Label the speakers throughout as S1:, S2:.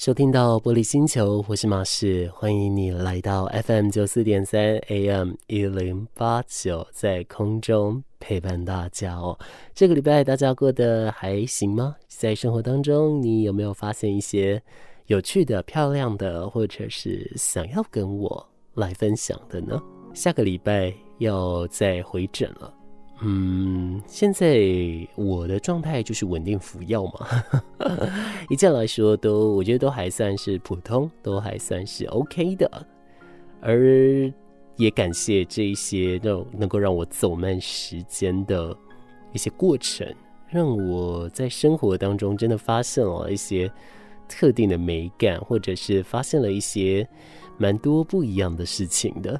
S1: 收听到玻璃星球，我是马士，欢迎你来到 FM 九四点三 AM 一零八九，在空中陪伴大家哦。这个礼拜大家过得还行吗？在生活当中，你有没有发现一些有趣的、漂亮的，或者是想要跟我来分享的呢？下个礼拜要再回诊了。嗯，现在我的状态就是稳定服药嘛，一切来说都我觉得都还算是普通，都还算是 OK 的，而也感谢这一些能能够让我走慢时间的一些过程，让我在生活当中真的发现了一些特定的美感，或者是发现了一些蛮多不一样的事情的。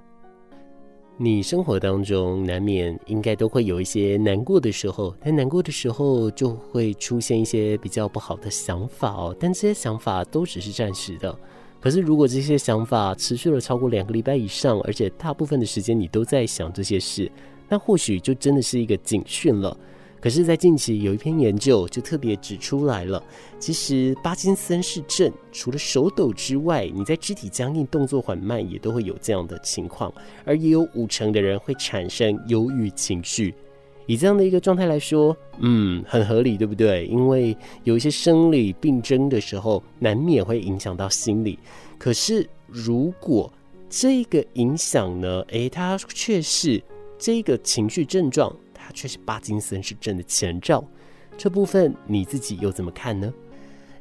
S1: 你生活当中难免应该都会有一些难过的时候，但难过的时候就会出现一些比较不好的想法哦。但这些想法都只是暂时的。可是如果这些想法持续了超过两个礼拜以上，而且大部分的时间你都在想这些事，那或许就真的是一个警讯了。可是，在近期有一篇研究就特别指出来了，其实帕金森氏症除了手抖之外，你在肢体僵硬、动作缓慢也都会有这样的情况，而也有五成的人会产生忧郁情绪。以这样的一个状态来说，嗯，很合理，对不对？因为有一些生理病症的时候，难免会影响到心理。可是，如果这个影响呢，诶，它却是这个情绪症状。却是帕金森氏症的前兆，这部分你自己又怎么看呢？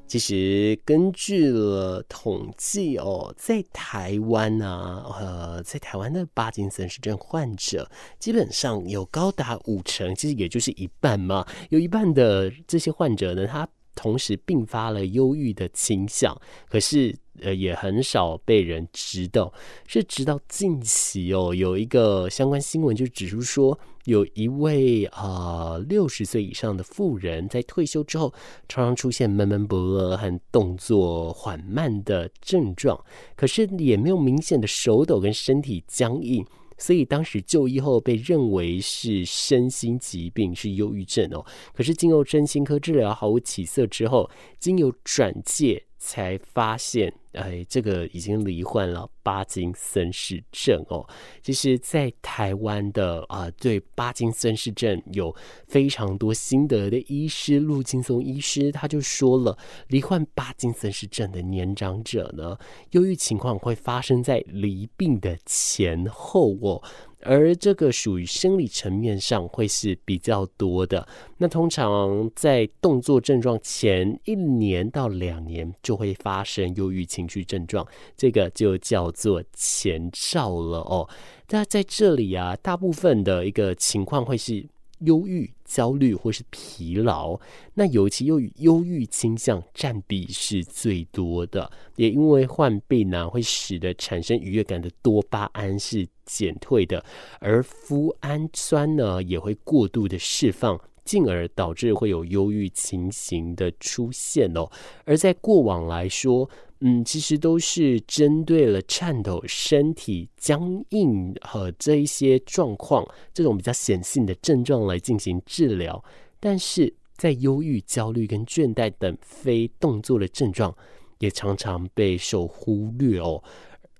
S1: 其实根据了统计哦，在台湾啊，呃，在台湾的帕金森氏症患者，基本上有高达五成，其实也就是一半嘛，有一半的这些患者呢，他同时并发了忧郁的倾向，可是。呃，也很少被人知道，是直到近期哦，有一个相关新闻就指出说，有一位啊六十岁以上的妇人在退休之后，常常出现闷闷不乐和动作缓慢的症状，可是也没有明显的手抖跟身体僵硬，所以当时就医后被认为是身心疾病，是忧郁症哦。可是经由身心科治疗毫无起色之后，经由转介。才发现，哎，这个已经罹患了帕金森氏症哦。其实，在台湾的啊、呃，对帕金森氏症有非常多心得的医师陆金松医师，他就说了，罹患帕金森氏症的年长者呢，忧郁情况会发生在罹病的前后哦。而这个属于生理层面上会是比较多的，那通常在动作症状前一年到两年就会发生忧郁情绪症状，这个就叫做前兆了哦。那在这里啊，大部分的一个情况会是。忧郁、焦虑或是疲劳，那尤其由于忧郁倾向占比是最多的，也因为患病呢、啊，会使得产生愉悦感的多巴胺是减退的，而麸胺酸呢也会过度的释放，进而导致会有忧郁情形的出现哦。而在过往来说，嗯，其实都是针对了颤抖、身体僵硬和这一些状况，这种比较显性的症状来进行治疗。但是在忧郁、焦虑跟倦怠等非动作的症状，也常常被受忽略哦。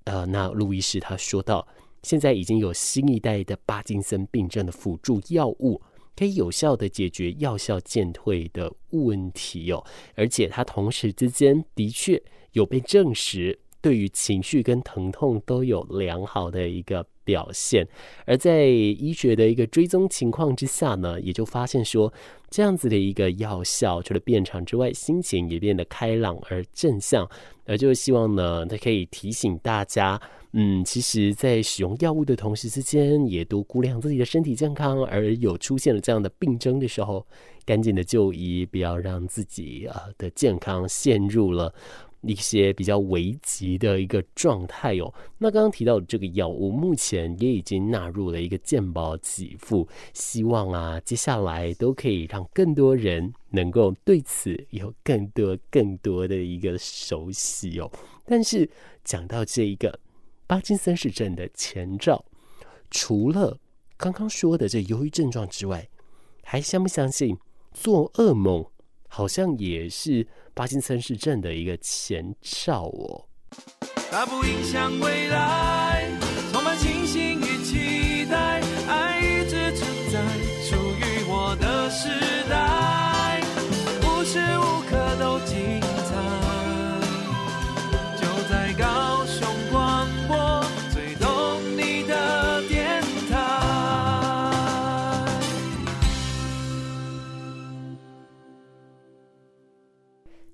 S1: 呃，那路易斯他说到，现在已经有新一代的帕金森病症的辅助药物，可以有效的解决药效渐退的问题哦。而且它同时之间的确。有被证实，对于情绪跟疼痛都有良好的一个表现，而在医学的一个追踪情况之下呢，也就发现说，这样子的一个药效除了变长之外，心情也变得开朗而正向，而就希望呢，它可以提醒大家，嗯，其实，在使用药物的同时之间，也多估量自己的身体健康，而有出现了这样的病症的时候，赶紧的就医，不要让自己啊的健康陷入了。一些比较危急的一个状态哦。那刚刚提到的这个药物，目前也已经纳入了一个健保给付，希望啊，接下来都可以让更多人能够对此有更多更多的一个熟悉哦。但是讲到这一个帕金森氏症的前兆，除了刚刚说的这忧郁症状之外，还相不相信做噩梦好像也是巴金森氏症的一个前兆哦。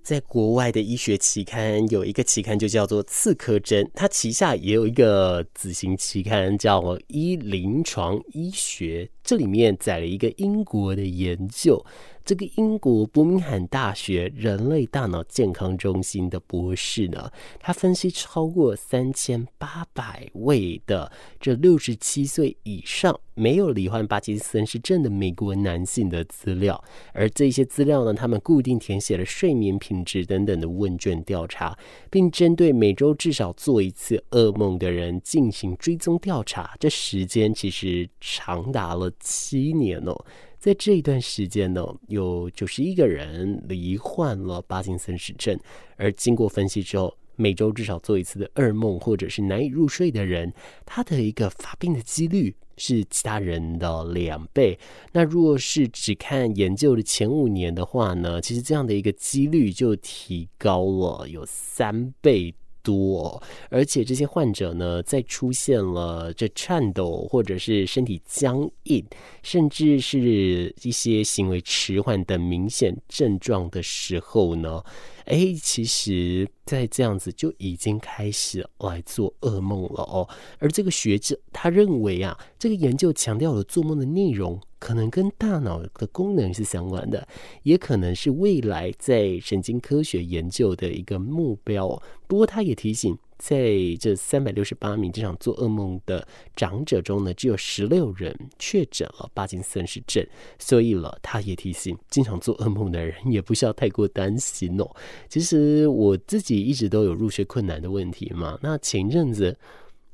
S1: 在国外的医学期刊有一个期刊就叫做《刺客针》，它旗下也有一个子型期刊叫《医临床医学》，这里面载了一个英国的研究。这个英国伯明翰大学人类大脑健康中心的博士呢，他分析超过三千八百位的这六十七岁以上没有罹患帕金森氏症的美国男性的资料，而这些资料呢，他们固定填写了睡眠品质等等的问卷调查，并针对每周至少做一次噩梦的人进行追踪调查，这时间其实长达了七年哦。在这一段时间呢，有九十一个人罹患了帕金森氏症，而经过分析之后，每周至少做一次的噩梦或者是难以入睡的人，他的一个发病的几率是其他人的两倍。那如果是只看研究的前五年的话呢，其实这样的一个几率就提高了有三倍。多，而且这些患者呢，在出现了这颤抖或者是身体僵硬，甚至是一些行为迟缓等明显症状的时候呢，哎，其实，在这样子就已经开始来做噩梦了哦。而这个学者他认为啊，这个研究强调了做梦的内容，可能跟大脑的功能是相关的，也可能是未来在神经科学研究的一个目标。不过，他也提醒。在这三百六十八名经常做噩梦的长者中呢，只有十六人确诊了帕金森氏症，所以了，他也提醒经常做噩梦的人也不需要太过担心哦。其实我自己一直都有入睡困难的问题嘛，那前阵子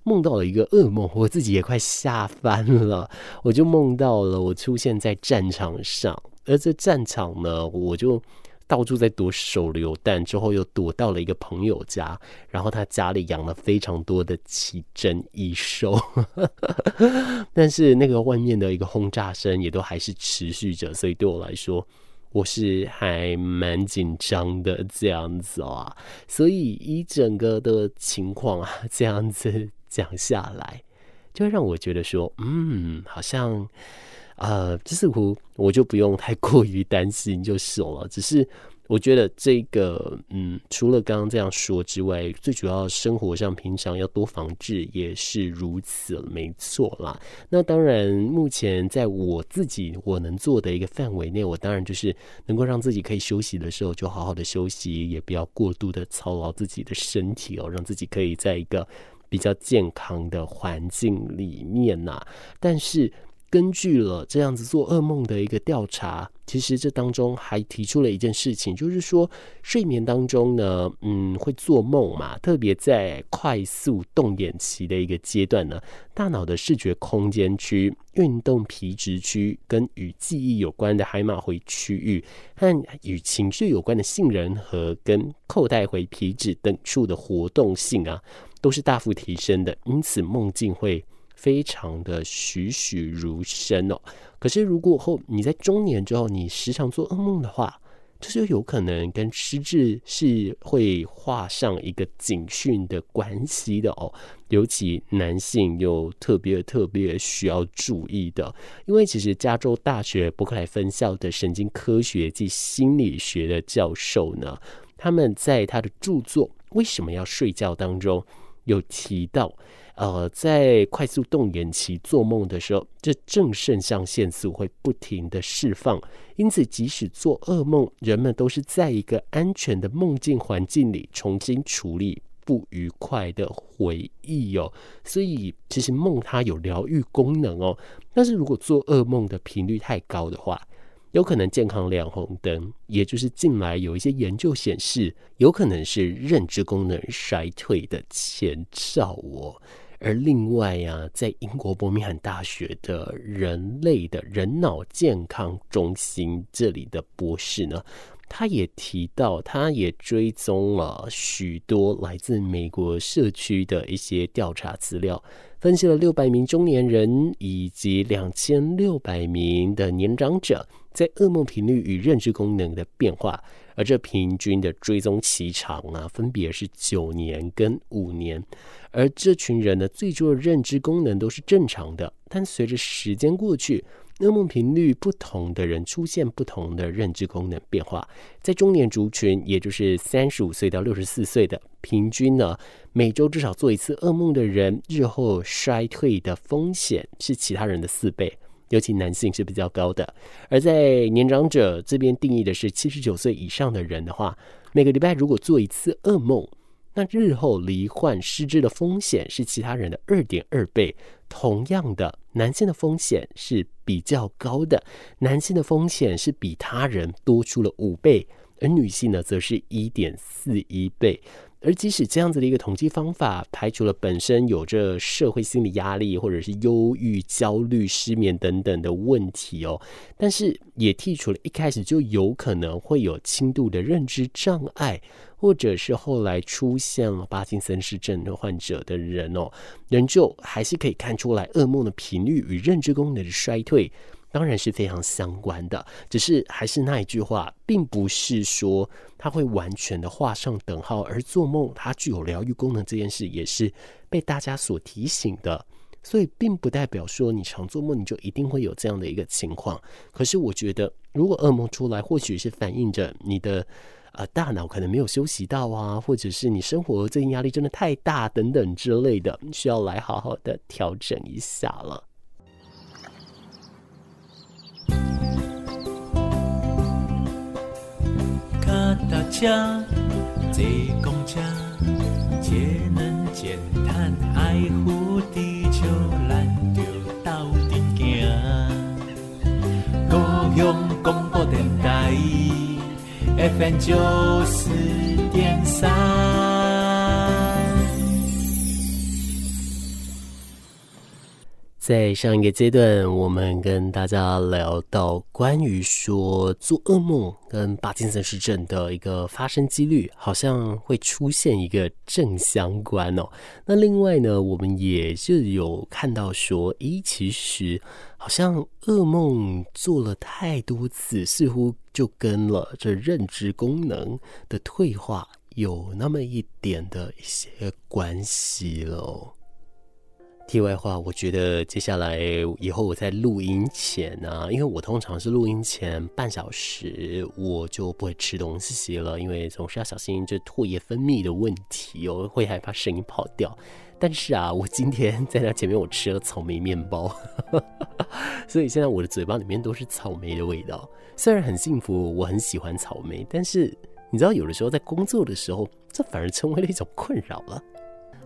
S1: 梦到了一个噩梦，我自己也快吓翻了，我就梦到了我出现在战场上，而这战场呢，我就。到处在躲手榴弹，之后又躲到了一个朋友家，然后他家里养了非常多的奇珍异兽，但是那个外面的一个轰炸声也都还是持续着，所以对我来说，我是还蛮紧张的这样子啊。所以一整个的情况啊，这样子讲下来，就会让我觉得说，嗯，好像。呃，这似乎我就不用太过于担心就是了。只是我觉得这个，嗯，除了刚刚这样说之外，最主要生活上平常要多防治也是如此，没错啦。那当然，目前在我自己我能做的一个范围内，我当然就是能够让自己可以休息的时候就好好的休息，也不要过度的操劳自己的身体哦，让自己可以在一个比较健康的环境里面呐、啊。但是。根据了这样子做噩梦的一个调查，其实这当中还提出了一件事情，就是说睡眠当中呢，嗯，会做梦嘛，特别在快速动眼期的一个阶段呢，大脑的视觉空间区、运动皮质区跟与记忆有关的海马回区域，和与情绪有关的杏仁核跟扣带回皮质等处的活动性啊，都是大幅提升的，因此梦境会。非常的栩栩如生哦。可是如果后你在中年之后，你时常做噩梦的话，这就有可能跟失智是会画上一个警讯的关系的哦。尤其男性又特别特别需要注意的，因为其实加州大学伯克莱分校的神经科学及心理学的教授呢，他们在他的著作《为什么要睡觉》当中有提到。呃，在快速动眼期做梦的时候，这正肾上腺素会不停的释放，因此即使做噩梦，人们都是在一个安全的梦境环境里重新处理不愉快的回忆哦。所以其实梦它有疗愈功能哦，但是如果做噩梦的频率太高的话，有可能健康亮红灯，也就是近来有一些研究显示，有可能是认知功能衰退的前兆哦。而另外呀、在英国伯明翰大学的人类的人脑健康中心这里的博士呢，他也提到，他也追踪了许多来自美国社区的一些调查资料，分析了六百名中年人以及两千六百名的年长者在噩梦频率与认知功能的变化，而这平均的追踪期长啊，分别是九年跟五年，而这群人呢，最初的认知功能都是正常的，但随着时间过去。噩梦频率不同的人出现不同的认知功能变化，在中年族群，也就是三十五岁到六十四岁的平均呢，每周至少做一次噩梦的人，日后衰退的风险是其他人的四倍，尤其男性是比较高的。而在年长者这边定义的是七十九岁以上的人的话，每个礼拜如果做一次噩梦，那日后罹患失智的风险是其他人的二点二倍。同样的，男性的风险是比较高的，男性的风险是比他人多出了五倍，而女性呢，则是一点四一倍。而即使这样子的一个统计方法排除了本身有着社会心理压力，或者是忧郁、焦虑、失眠等等的问题哦，但是也剔除了一开始就有可能会有轻度的认知障碍，或者是后来出现了帕金森氏症的患者的人哦，仍旧还是可以看出来噩梦的频率与认知功能的衰退。当然是非常相关的，只是还是那一句话，并不是说它会完全的画上等号。而做梦它具有疗愈功能这件事，也是被大家所提醒的，所以并不代表说你常做梦你就一定会有这样的一个情况。可是我觉得，如果噩梦出来，或许是反映着你的呃大脑可能没有休息到啊，或者是你生活最近压力真的太大等等之类的，需要来好好的调整一下了。
S2: 大家坐公车，节能减碳，爱护地球，咱就斗阵行。高雄广播电台，FM 九四点三。
S1: 在上一个阶段，我们跟大家聊到关于说做噩梦跟帕金森氏症的一个发生几率，好像会出现一个正相关哦。那另外呢，我们也是有看到说，诶，其实好像噩梦做了太多次，似乎就跟了这认知功能的退化有那么一点的一些关系喽。题外话，我觉得接下来以后我在录音前呢、因为我通常是录音前半小时我就不会吃东西了，因为总是要小心这唾液分泌的问题哦，会害怕声音跑掉。但是啊，我今天在那前面我吃了草莓面包，所以现在我的嘴巴里面都是草莓的味道。虽然很幸福，我很喜欢草莓，但是你知道，有的时候在工作的时候，这反而成为了一种困扰了。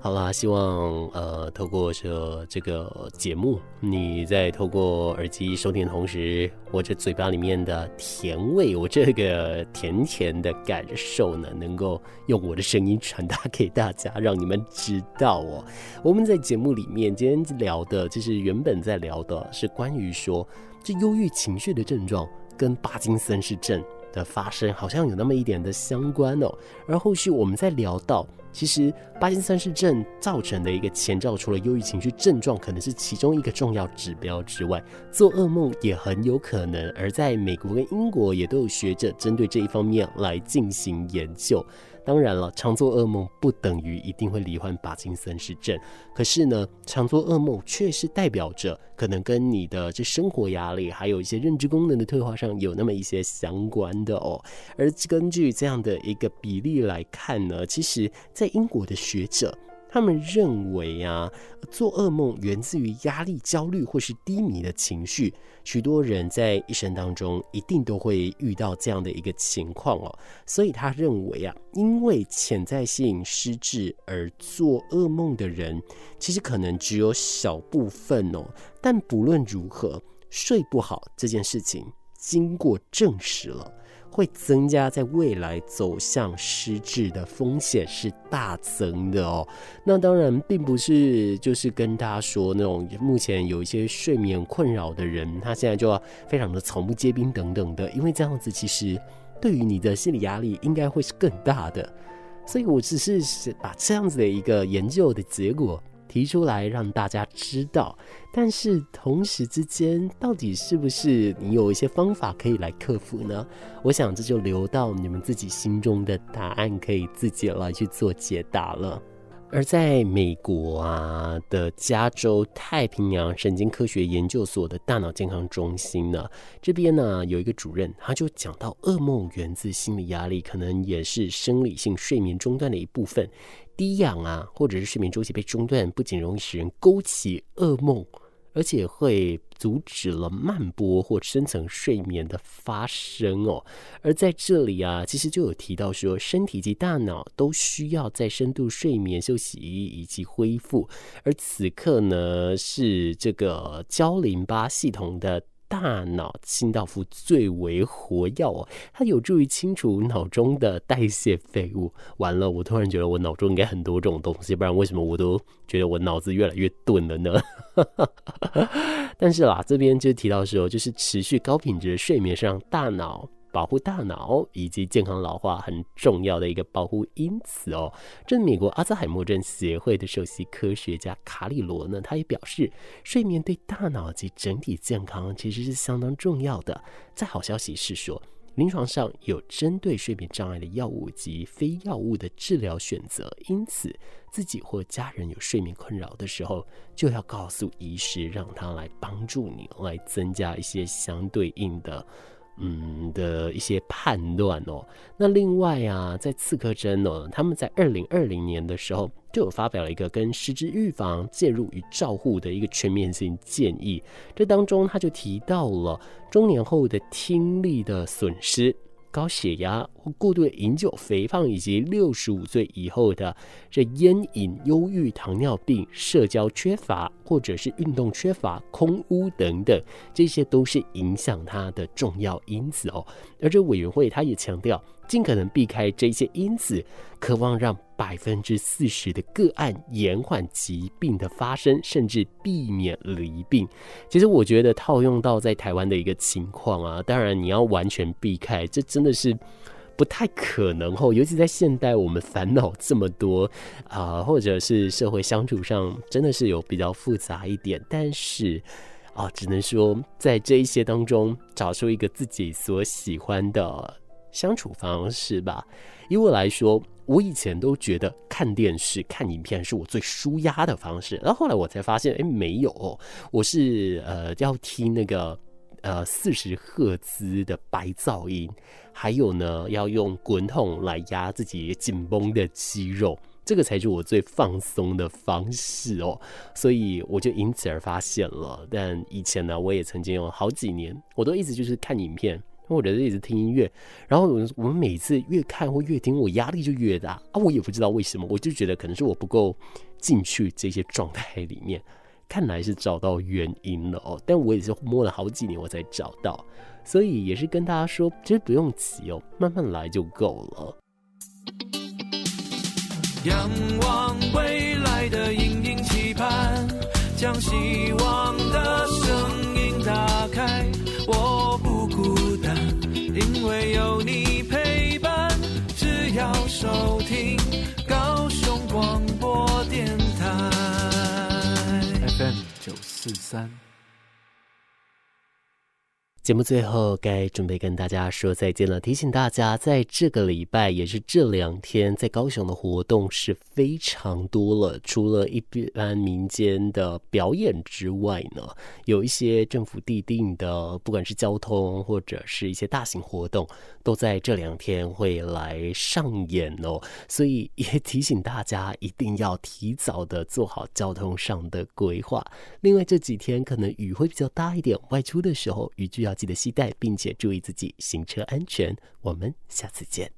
S1: 好啦，希望呃，透过这这个节目，你在透过耳机收听的同时，我这嘴巴里面的甜味，我这个甜甜的感受呢，能够用我的声音传达给大家，让你们知道哦。我们在节目里面今天聊的，就是原本在聊的是关于说这忧郁情绪的症状跟帕金森氏症的发生，好像有那么一点的相关哦。而后续我们在聊到。其实，巴金森氏症造成的一个前兆，除了忧郁情绪症状可能是其中一个重要指标之外，做噩梦也很有可能。而在美国跟英国也都有学者针对这一方面来进行研究。当然了，常做噩梦不等于一定会罹患帕金森氏症。可是呢，常做噩梦却是代表着可能跟你的这生活压力，还有一些认知功能的退化上有那么一些相关的哦。而根据这样的一个比例来看呢，其实在英国的学者。他们认为啊，做噩梦源自于压力、焦虑或是低迷的情绪。许多人在一生当中一定都会遇到这样的一个情况哦。所以他认为啊，因为潜在性失智而做噩梦的人，其实可能只有小部分哦。但不论如何，睡不好这件事情经过证实了。会增加在未来走向失智的风险是大增的哦。那当然并不是就是跟大家说那种目前有一些睡眠困扰的人，他现在就非常的草木皆兵等等的，因为这样子其实对于你的心理压力应该会是更大的。所以我只是把这样子的一个研究的结果提出来让大家知道，但是同时之间，到底是不是你有一些方法可以来克服呢？我想这就留到你们自己心中的答案，可以自己来去做解答了。而在美国啊的加州太平洋神经科学研究所的大脑健康中心呢，这边呢有一个主任，他就讲到，噩梦源自心理压力，可能也是生理性睡眠中断的一部分。低氧啊，或者是睡眠周期被中断，不仅容易使人勾起噩梦。而且会阻止了慢波或深层睡眠的发生哦。而在这里啊，其实就有提到说，身体及大脑都需要在深度睡眠休息以及恢复。而此刻呢，是这个胶淋巴系统的。大脑清道夫最为活跃哦，它有助于清除脑中的代谢废物。完了，我突然觉得我脑中应该很多这种东西，不然为什么我都觉得我脑子越来越钝了呢？但是啦，这边就提到说，就是持续高品质的睡眠是让大脑。保护大脑以及健康老化很重要的一个保护因子哦。这美国阿兹海默症协会的首席科学家卡里罗呢，他也表示，睡眠对大脑及整体健康其实是相当重要的。再好消息是说，临床上有针对睡眠障碍的药物及非药物的治疗选择，因此自己或家人有睡眠困扰的时候，就要告诉医师，让他来帮助你，来增加一些相对应的。嗯的一些判断哦，那另外啊，在刺客针哦，他们在二零二零年的时候就有发表了一个跟实质预防、介入与照护的一个全面性建议，这当中他就提到了中年后的听力的损失。高血压或过度饮酒、肥胖，以及六十五岁以后的这烟瘾、忧郁、糖尿病、社交缺乏，或者是运动缺乏、空屋等等，这些都是影响它的重要因子哦。而这委员会他也强调。尽可能避开这些因子，渴望让百分之四十的个案延缓疾病的发生，甚至避免罹病。其实我觉得套用到在台湾的一个情况啊，当然你要完全避开，这真的是不太可能哦。尤其在现代，我们烦恼这么多啊、或者是社会相处上真的是有比较复杂一点。但是啊、只能说在这一些当中找出一个自己所喜欢的。相处方式吧，以我来说，我以前都觉得看电视、看影片是我最舒压的方式，然后后来我才发现，哎，没有，我是呃要听那个呃四十赫兹的白噪音，还有呢要用滚筒来压自己紧绷的肌肉，这个才是我最放松的方式哦，所以我就因此而发现了。但以前呢，我也曾经有好几年，我都一直就是看影片。或者是一直听音乐，然后我们每次越看或越听，我压力就越大啊！我也不知道为什么，我就觉得可能是我不够进去这些状态里面。看来是找到原因了哦，但我也是摸了好几年我才找到，所以也是跟大家说，其实不用急哦，慢慢来就够了。
S2: 仰望未来的阴影期盼，将希望的声音打开，我，为有你陪伴。只要收听高雄广播电台 FM 九四三。
S1: 节目最后该准备跟大家说再见了。提醒大家，在这个礼拜也是这两天，在高雄的活动是非常多了。除了一般民间的表演之外呢，有一些政府地定的，不管是交通或者是一些大型活动，都在这两天会来上演哦。所以也提醒大家，一定要提早的做好交通上的规划。另外这几天可能雨会比较大一点，外出的时候雨具要。记得携带，并且注意自己行车安全。我们下次见。